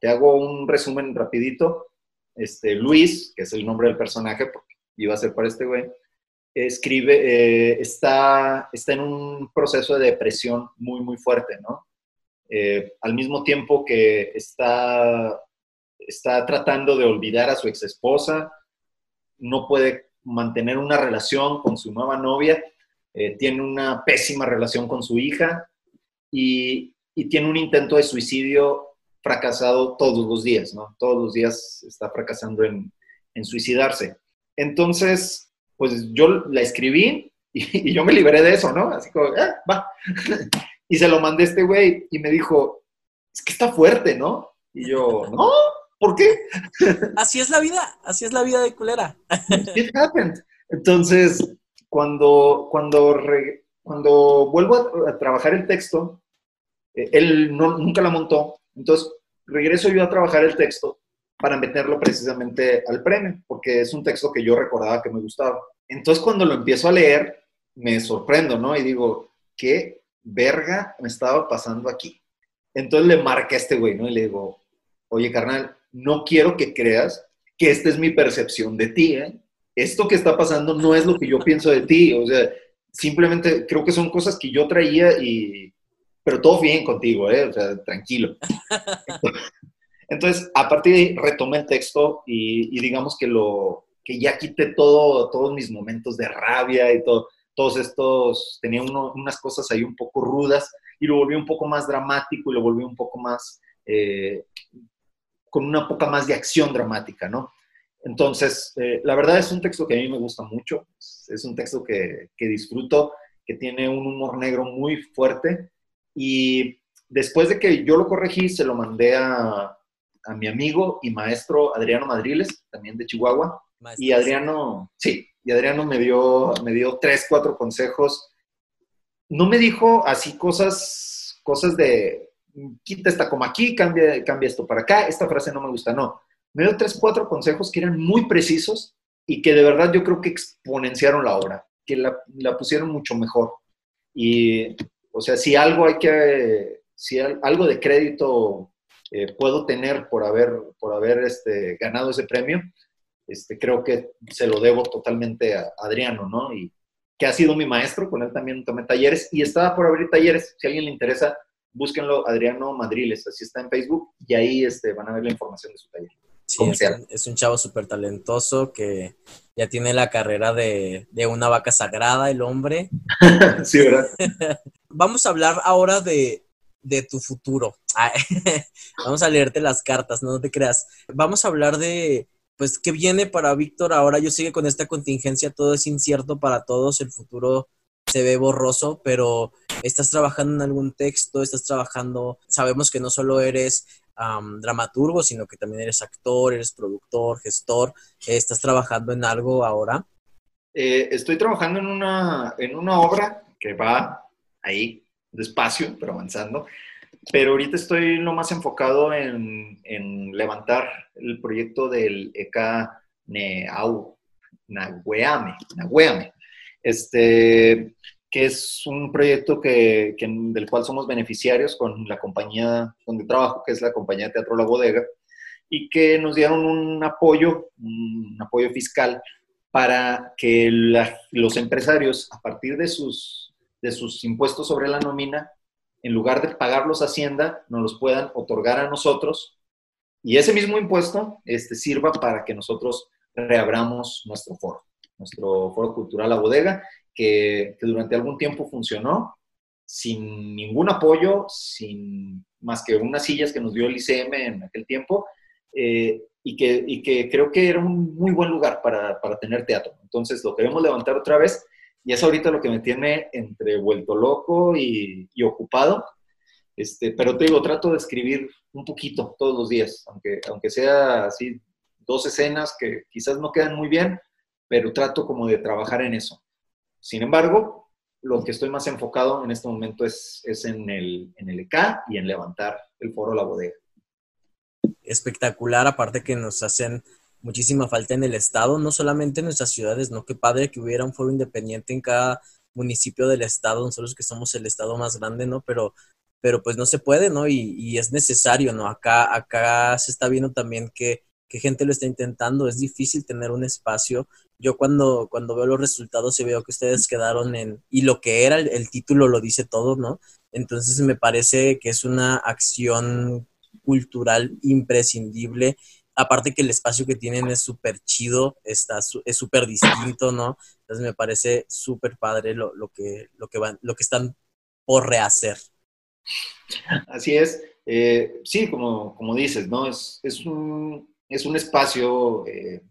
Te hago un resumen rapidito. Este, Luis, que es el nombre del personaje, porque iba a ser para este güey, escribe, eh, está, está en un proceso de depresión muy, muy fuerte, ¿no? Eh, al mismo tiempo que está, está tratando de olvidar a su ex esposa, no puede mantener una relación con su nueva novia eh, tiene una pésima relación con su hija y, tiene un intento de suicidio fracasado todos los días, ¿no? Todos los días está fracasando en, suicidarse. Entonces, pues yo la escribí [LAUGHS] y, yo me liberé de eso, ¿no? Así como, ah, va. [LAUGHS] y se lo mandé a este güey y me dijo, es que está fuerte, ¿no? Y yo, no, ¿por qué? [LAUGHS] Así es la vida, así es la vida de culera. It happened. Entonces, cuando, cuando, cuando vuelvo a, trabajar el texto, eh, él nunca la montó, entonces regreso yo a trabajar el texto para meterlo precisamente al premio, porque es un texto que yo recordaba que me gustaba. Entonces cuando lo empiezo a leer, me sorprendo, ¿no? Y digo, ¿qué verga me estaba pasando aquí? Entonces le marca a este güey, ¿no? Y le digo, oye, carnal, no quiero que creas que esta es mi percepción de ti, ¿eh? esto que está pasando no es lo que yo pienso de ti, o sea, simplemente creo que son cosas que yo traía y, pero todo bien contigo, ¿eh? o sea, tranquilo. [LAUGHS] a partir de ahí retomé el texto y, digamos que lo, que ya quité todo, todos mis momentos de rabia y todo, todos estos, tenía unas cosas ahí un poco rudas y lo volví un poco más dramático y lo volví un poco más, eh, con una poca más de acción dramática, ¿no? Entonces, eh, la verdad es un texto que a mí me gusta mucho, es un texto que, disfruto, que tiene un humor negro muy fuerte y después de que yo lo corregí, se lo mandé a, mi amigo y maestro Adriano Madriles, también de Chihuahua, y Adriano, sí, y Adriano me dio, me dio tres, cuatro consejos. No me dijo así cosas, cosas de, quita esta como aquí, cambia, cambia esto para acá, esta frase no me gusta, no me dio tres, cuatro consejos que eran muy precisos y que de verdad yo creo que exponenciaron la obra, que la, pusieron mucho mejor. Y, o sea, si algo hay que, si algo de crédito eh, puedo tener por haber, por haber este, ganado ese premio, este, creo que se lo debo totalmente a Adriano, ¿no? Y que ha sido mi maestro, con él también tomé talleres y estaba por abrir talleres, si a alguien le interesa, búsquenlo, Adriano Madriles, así está en Facebook y ahí este, van a ver la información de su taller. Sí, es un, chavo súper talentoso que ya tiene la carrera de, una vaca sagrada, el hombre. [LAUGHS] sí, ¿verdad? [LAUGHS] Vamos a hablar ahora de, tu futuro. [LAUGHS] Vamos a leerte las cartas, no te creas. Vamos a hablar de, pues, qué viene para Víctor ahora. Yo sé que con esta contingencia todo es incierto para todos, el futuro se ve borroso, pero estás trabajando en algún texto, estás trabajando, sabemos que no solo eres dramaturgo, sino que también eres actor, eres productor, gestor. ¿Estás trabajando en algo ahora? Eh, estoy trabajando en una, en una obra que va ahí, despacio, pero avanzando. Pero ahorita estoy lo más enfocado en, levantar el proyecto del ECA Neau, Nahueame, Nahueame. Este, que es un proyecto que, del cual somos beneficiarios con la compañía donde trabajo, que es la compañía de Teatro La Bodega, y que nos dieron un apoyo, un apoyo fiscal para que los empresarios, a partir de sus, de sus impuestos sobre la nómina, en lugar de pagarlos a Hacienda, nos los puedan otorgar a nosotros y ese mismo impuesto este, sirva para que nosotros reabramos nuestro foro, nuestro foro cultural La Bodega que, durante algún tiempo funcionó sin ningún apoyo, sin más que unas sillas que nos dio el ICM en aquel tiempo, eh, y, que, y, que, creo que era un muy buen lugar para, para, tener teatro. Entonces lo queremos levantar otra vez y es ahorita lo que me tiene entre vuelto loco y, y ocupado. Este, pero te digo, trato de escribir un poquito todos los días, aunque, aunque sea así dos escenas que quizás no quedan muy bien, pero trato como de trabajar en eso. Sin embargo, lo que estoy más enfocado en este momento es, es en, el, en el EK y en levantar el foro La Bodega. Espectacular, aparte que nos hacen muchísima falta en el estado, no solamente en nuestras ciudades, no qué padre que hubiera un foro independiente en cada municipio del estado, nosotros que somos el estado más grande, ¿no? Pero, pero pues no se puede, ¿no? Y, es necesario, ¿no? Acá, acá se está viendo también que, que gente lo está intentando, es difícil tener un espacio. Yo cuando, cuando veo los resultados y veo que ustedes quedaron en, y lo que era el título lo dice todo, ¿no? Entonces me parece que es una acción cultural imprescindible aparte que el espacio que tienen es súper chido, está, es súper distinto, ¿no? Entonces me parece súper padre lo, lo, que, lo, que van, lo que están por rehacer. Así es. Eh, sí, como, como dices, ¿no? Es, es, un, es un espacio eh,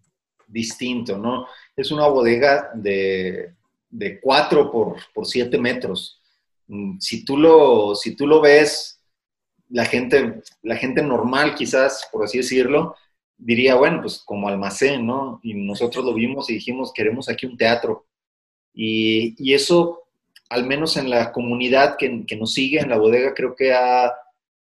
distinto, ¿no? Es una bodega de, de 4 por, por 7 metros. Mm, si tú lo, si tú lo ves, la gente, la gente normal, quizás, por así decirlo, diría, bueno, pues como almacén, ¿no? Y nosotros lo vimos y dijimos, queremos aquí un teatro. Y, y eso, al menos en la comunidad que, que, nos sigue en la bodega, creo que ha,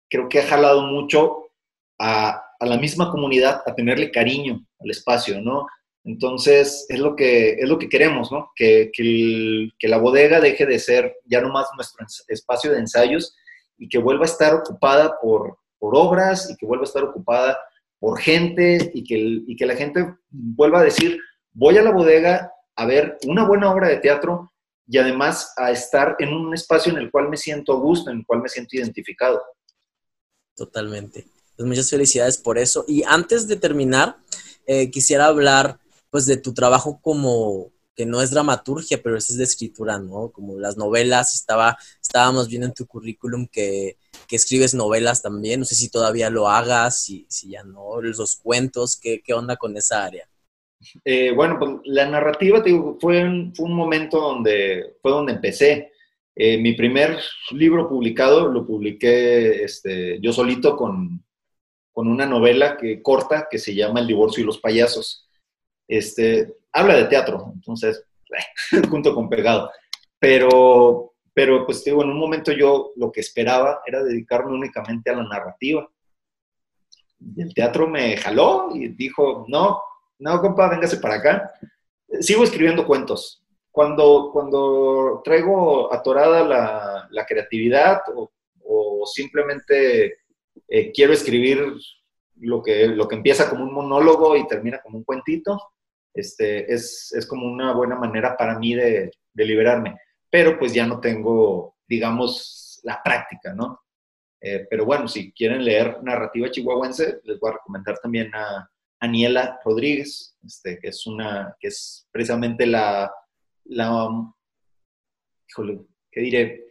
creo que ha jalado mucho a, a, la misma comunidad a tenerle cariño al espacio, ¿no? Entonces, es lo que, es lo que queremos, ¿no? Que, que, el, que la bodega deje de ser ya no más nuestro espacio de ensayos y que vuelva a estar ocupada por, por obras y que vuelva a estar ocupada por gente y que, y que la gente vuelva a decir, voy a la bodega a ver una buena obra de teatro y además a estar en un espacio en el cual me siento a gusto, en el cual me siento identificado. Totalmente. Pues muchas felicidades por eso. Y antes de terminar, eh, quisiera hablar pues de tu trabajo como, que no es dramaturgia, pero es de escritura, ¿no? Como las novelas, estaba, estábamos viendo en tu currículum que que escribes novelas también, no sé si todavía lo hagas, si, si ya no, los cuentos, ¿qué, qué onda con esa área? Eh, bueno, pues la narrativa te digo, fue, un, fue un momento donde fue donde empecé. Eh, mi primer libro publicado lo publiqué este, yo solito con, con, una novela que, corta que se llama El divorcio y los payasos. Este, habla de teatro, entonces, [LAUGHS] junto con pegado. Pero pero pues digo, en un momento yo lo que esperaba era dedicarme únicamente a la narrativa. Y el teatro me jaló y dijo, no, no, compa, véngase para acá. Sigo escribiendo cuentos. Cuando, cuando traigo atorada la, la creatividad o, o simplemente eh, quiero escribir lo que, lo que empieza como un monólogo y termina como un cuentito, este, es, es como una buena manera para mí de, de liberarme pero pues ya no tengo, digamos, la práctica, ¿no? Eh, pero bueno, si quieren leer narrativa chihuahuense, les voy a recomendar también a Aniela Rodríguez, este, que es una, que es precisamente la, la, híjole, ¿qué diré?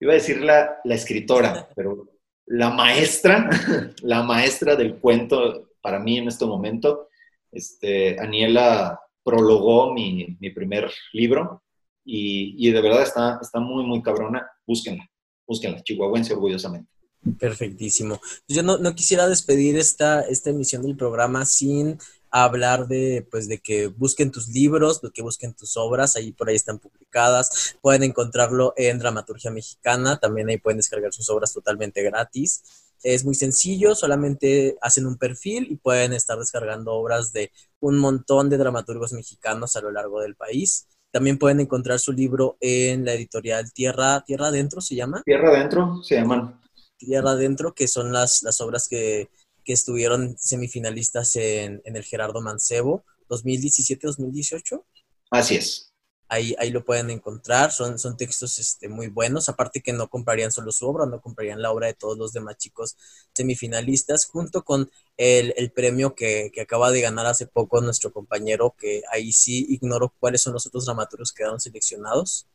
Iba a decir la, la escritora, [LAUGHS] pero la maestra, [LAUGHS] la maestra del cuento para mí en este momento. Este, Aniela prologó mi, mi primer libro, y, de verdad está, está muy, muy cabrona. Búsquenla, búsquenla, chihuahuense orgullosamente. Perfectísimo. Yo no, no, quisiera despedir esta, esta emisión del programa sin hablar de, pues, de que busquen tus libros, de que busquen tus obras, ahí por ahí están publicadas, pueden encontrarlo en Dramaturgia Mexicana, también ahí pueden descargar sus obras totalmente gratis. Es muy sencillo, solamente hacen un perfil y pueden estar descargando obras de un montón de dramaturgos mexicanos a lo largo del país. También pueden encontrar su libro en la editorial Tierra, Tierra Adentro, ¿se llama? Tierra Adentro, se llaman. Tierra Adentro, que son las, las obras que, que estuvieron semifinalistas en, en el Gerardo Mancebo, 2017-2018. Así es. Ahí, ahí lo pueden encontrar, son, son textos este, muy buenos, aparte que no comprarían solo su obra, no comprarían la obra de todos los demás chicos semifinalistas, junto con el, el premio que, que, acaba de ganar hace poco nuestro compañero, que ahí sí ignoro cuáles son los otros dramaturgos que quedaron seleccionados.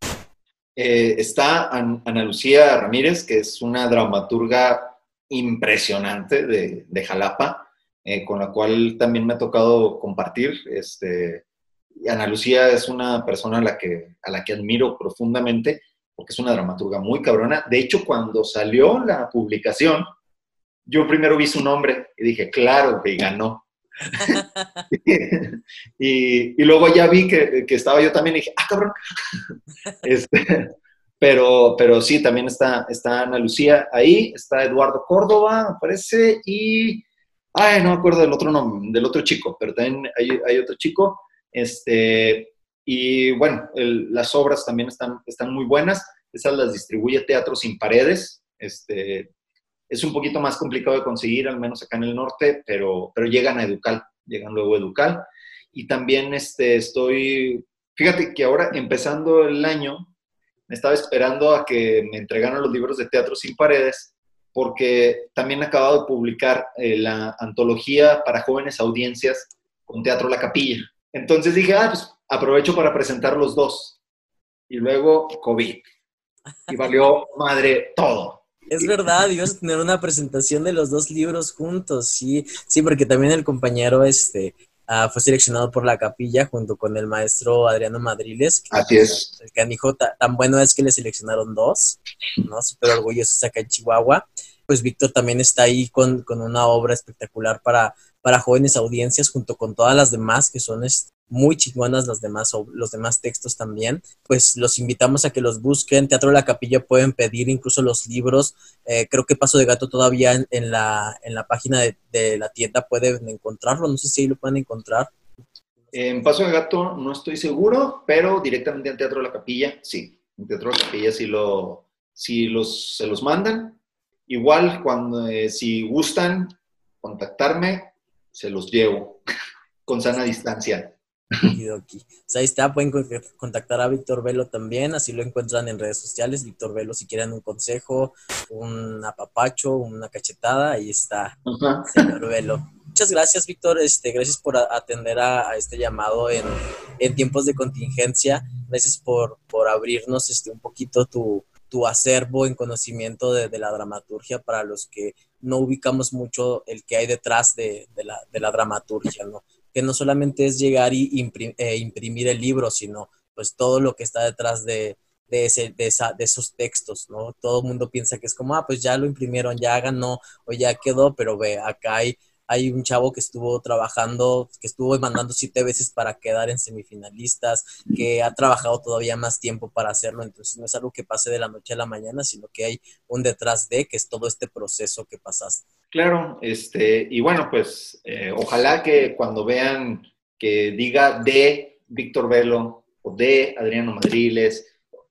Eh, está Ana Lucía Ramírez, que es una dramaturga impresionante de, de Jalapa, eh, con la cual también me ha tocado compartir. Este, Ana Lucía es una persona a la, que, a la que admiro profundamente porque es una dramaturga muy cabrona. De hecho, cuando salió la publicación, yo primero vi su nombre y dije, claro, que ganó. [LAUGHS] y, luego ya vi que, estaba yo también y dije, ah, cabrón. [LAUGHS] Este, pero, pero sí, también está, está Ana Lucía ahí, está Eduardo Córdoba, parece, y, ay, no me acuerdo del otro nombre, del otro chico, pero también hay, hay otro chico. Este, y bueno, las obras también están, están muy buenas. Esas las distribuye Teatro Sin Paredes. Este, es un poquito más complicado de conseguir, al menos acá en el norte, pero, pero llegan a Educal, llegan luego a Educal. Y también este, estoy, fíjate que ahora empezando el año, me estaba esperando a que me entregaran los libros de Teatro Sin Paredes, porque también he acabado de publicar eh, la antología para jóvenes audiencias con Teatro La Capilla. Entonces dije, ah, pues aprovecho para presentar los dos. Y luego COVID. Y valió [LAUGHS] madre todo. Es verdad, ibas a tener una presentación de los dos libros juntos, sí, sí, porque también el compañero este ah, fue seleccionado por la capilla junto con el maestro Adriano Madriles. Así es. El canijo tan bueno es que le seleccionaron dos, ¿no? Súper orgulloso acá en Chihuahua. Pues Víctor también está ahí con, con una obra espectacular para, para jóvenes audiencias junto con todas las demás que son muy chingonas las demás, los demás textos también, pues los invitamos a que los busquen. Teatro de la Capilla pueden pedir incluso los libros. Eh, creo que Paso de Gato todavía en, la, en la página de, la tienda pueden encontrarlo. No sé si lo pueden encontrar. En Paso de Gato no estoy seguro, pero directamente en Teatro de la Capilla, sí. En Teatro de la Capilla sí, lo, sí los, se los mandan. Igual, cuando, eh, si gustan contactarme, se los llevo [LAUGHS] con sana distancia. ahí está, pueden contactar a Víctor Velo también, así lo encuentran en redes sociales. Víctor Velo, si quieren un consejo, un apapacho, una cachetada, ahí está, señor Velo. Muchas gracias, Víctor. Este, gracias por atender a, este llamado en, tiempos de contingencia. Gracias por, por abrirnos este, un poquito tu, tu acervo en conocimiento de, la dramaturgia para los que no ubicamos mucho el que hay detrás de, la, dramaturgia, que no solamente es llegar y eh, imprimir el libro, sino pues todo lo que está detrás de esos textos, ¿no? Todo el mundo piensa que es como, ah, pues ya lo imprimieron, ya ganó o ya quedó, pero ve, acá hay hay un chavo que estuvo trabajando, que estuvo mandando siete veces para quedar en semifinalistas, que ha trabajado todavía más tiempo para hacerlo, entonces no es algo que pase de la noche a la mañana, sino que hay un detrás de, que es todo este proceso que pasaste. Claro, este, y bueno, pues eh, ojalá que cuando vean que diga de Víctor Velo o de Adriano Madriles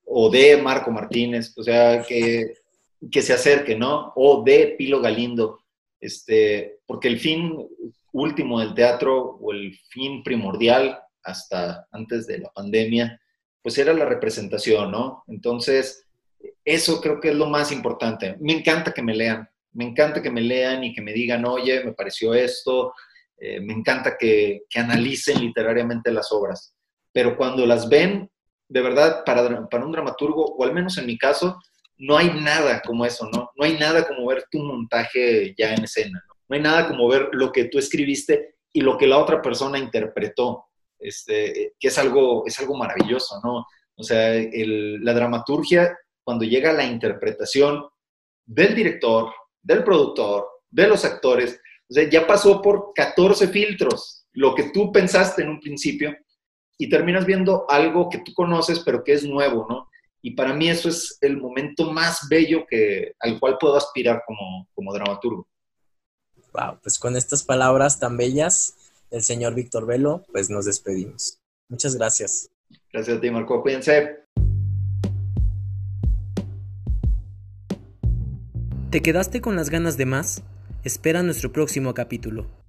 o de Marco Martínez, o sea, que, que se acerque, ¿no? O de Pilo Galindo, este, porque el fin último del teatro o el fin primordial hasta antes de la pandemia, pues era la representación, ¿no? Entonces, eso creo que es lo más importante. Me encanta que me lean, me encanta que me lean y que me digan, oye, me pareció esto, eh, me encanta que, que, analicen literariamente las obras, pero cuando las ven, de verdad, para, para un dramaturgo, o al menos en mi caso, no hay nada como eso, ¿no? No hay nada como ver tu montaje ya en escena, ¿no? No hay nada como ver lo que tú escribiste y lo que la otra persona interpretó, este, que es algo, es algo maravilloso, ¿no? O sea, la dramaturgia, cuando llega la interpretación del director, del productor, de los actores, o sea, ya pasó por 14 filtros, lo que tú pensaste en un principio, y terminas viendo algo que tú conoces, pero que es nuevo, ¿no? Y para mí eso es el momento más bello que, al cual puedo aspirar como, como dramaturgo. Wow, pues con estas palabras tan bellas del señor Víctor Velo, pues nos despedimos. Muchas gracias. Gracias a ti, Marco. Cuídense. ¿Te quedaste con las ganas de más? Espera nuestro próximo capítulo.